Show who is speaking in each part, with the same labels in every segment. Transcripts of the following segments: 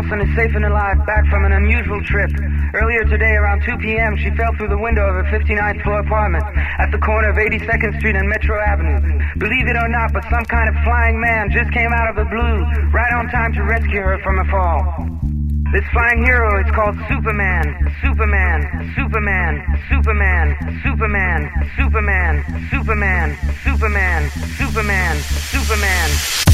Speaker 1: Carlson is safe and alive, back from an unusual trip. Earlier today, around 2 p.m., she fell through the window of her 59th floor apartment at the corner of 82nd Street and Metro Avenue. Believe it or not, but some kind of flying man just came out of the blue, right on time to rescue her from a fall. This flying hero is called Superman, Superman, Superman, Superman, Superman, Superman, Superman, Superman, Superman, Superman.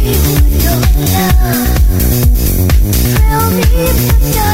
Speaker 1: Fill me with your love. Fill me with your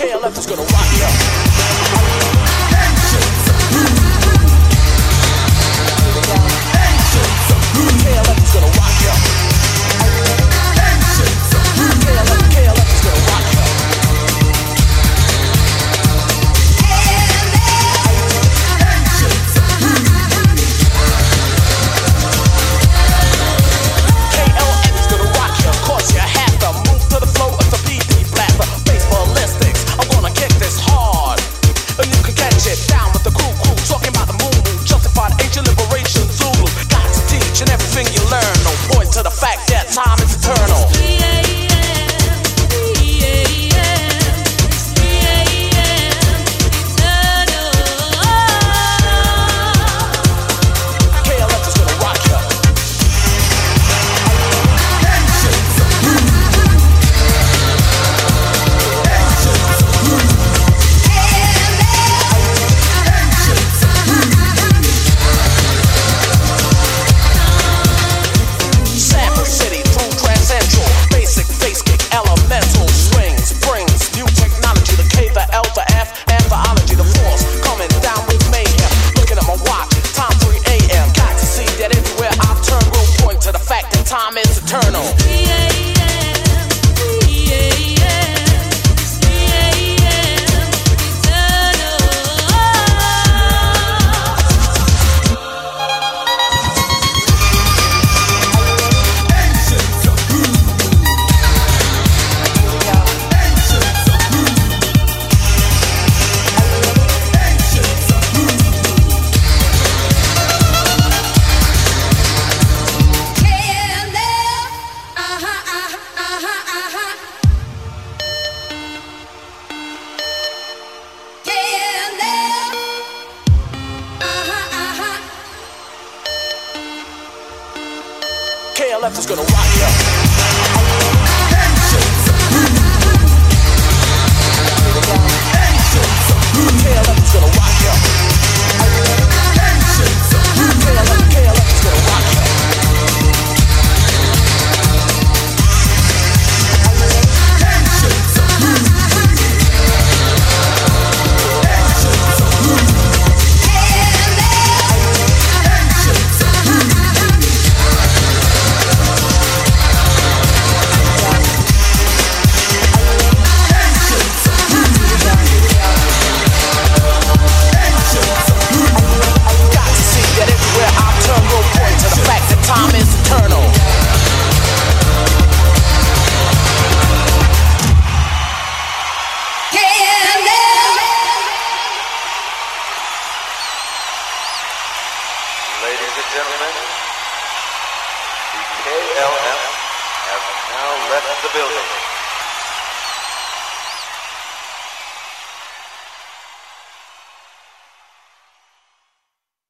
Speaker 2: KLF is gonna rock you up. KLF is gonna rock
Speaker 3: you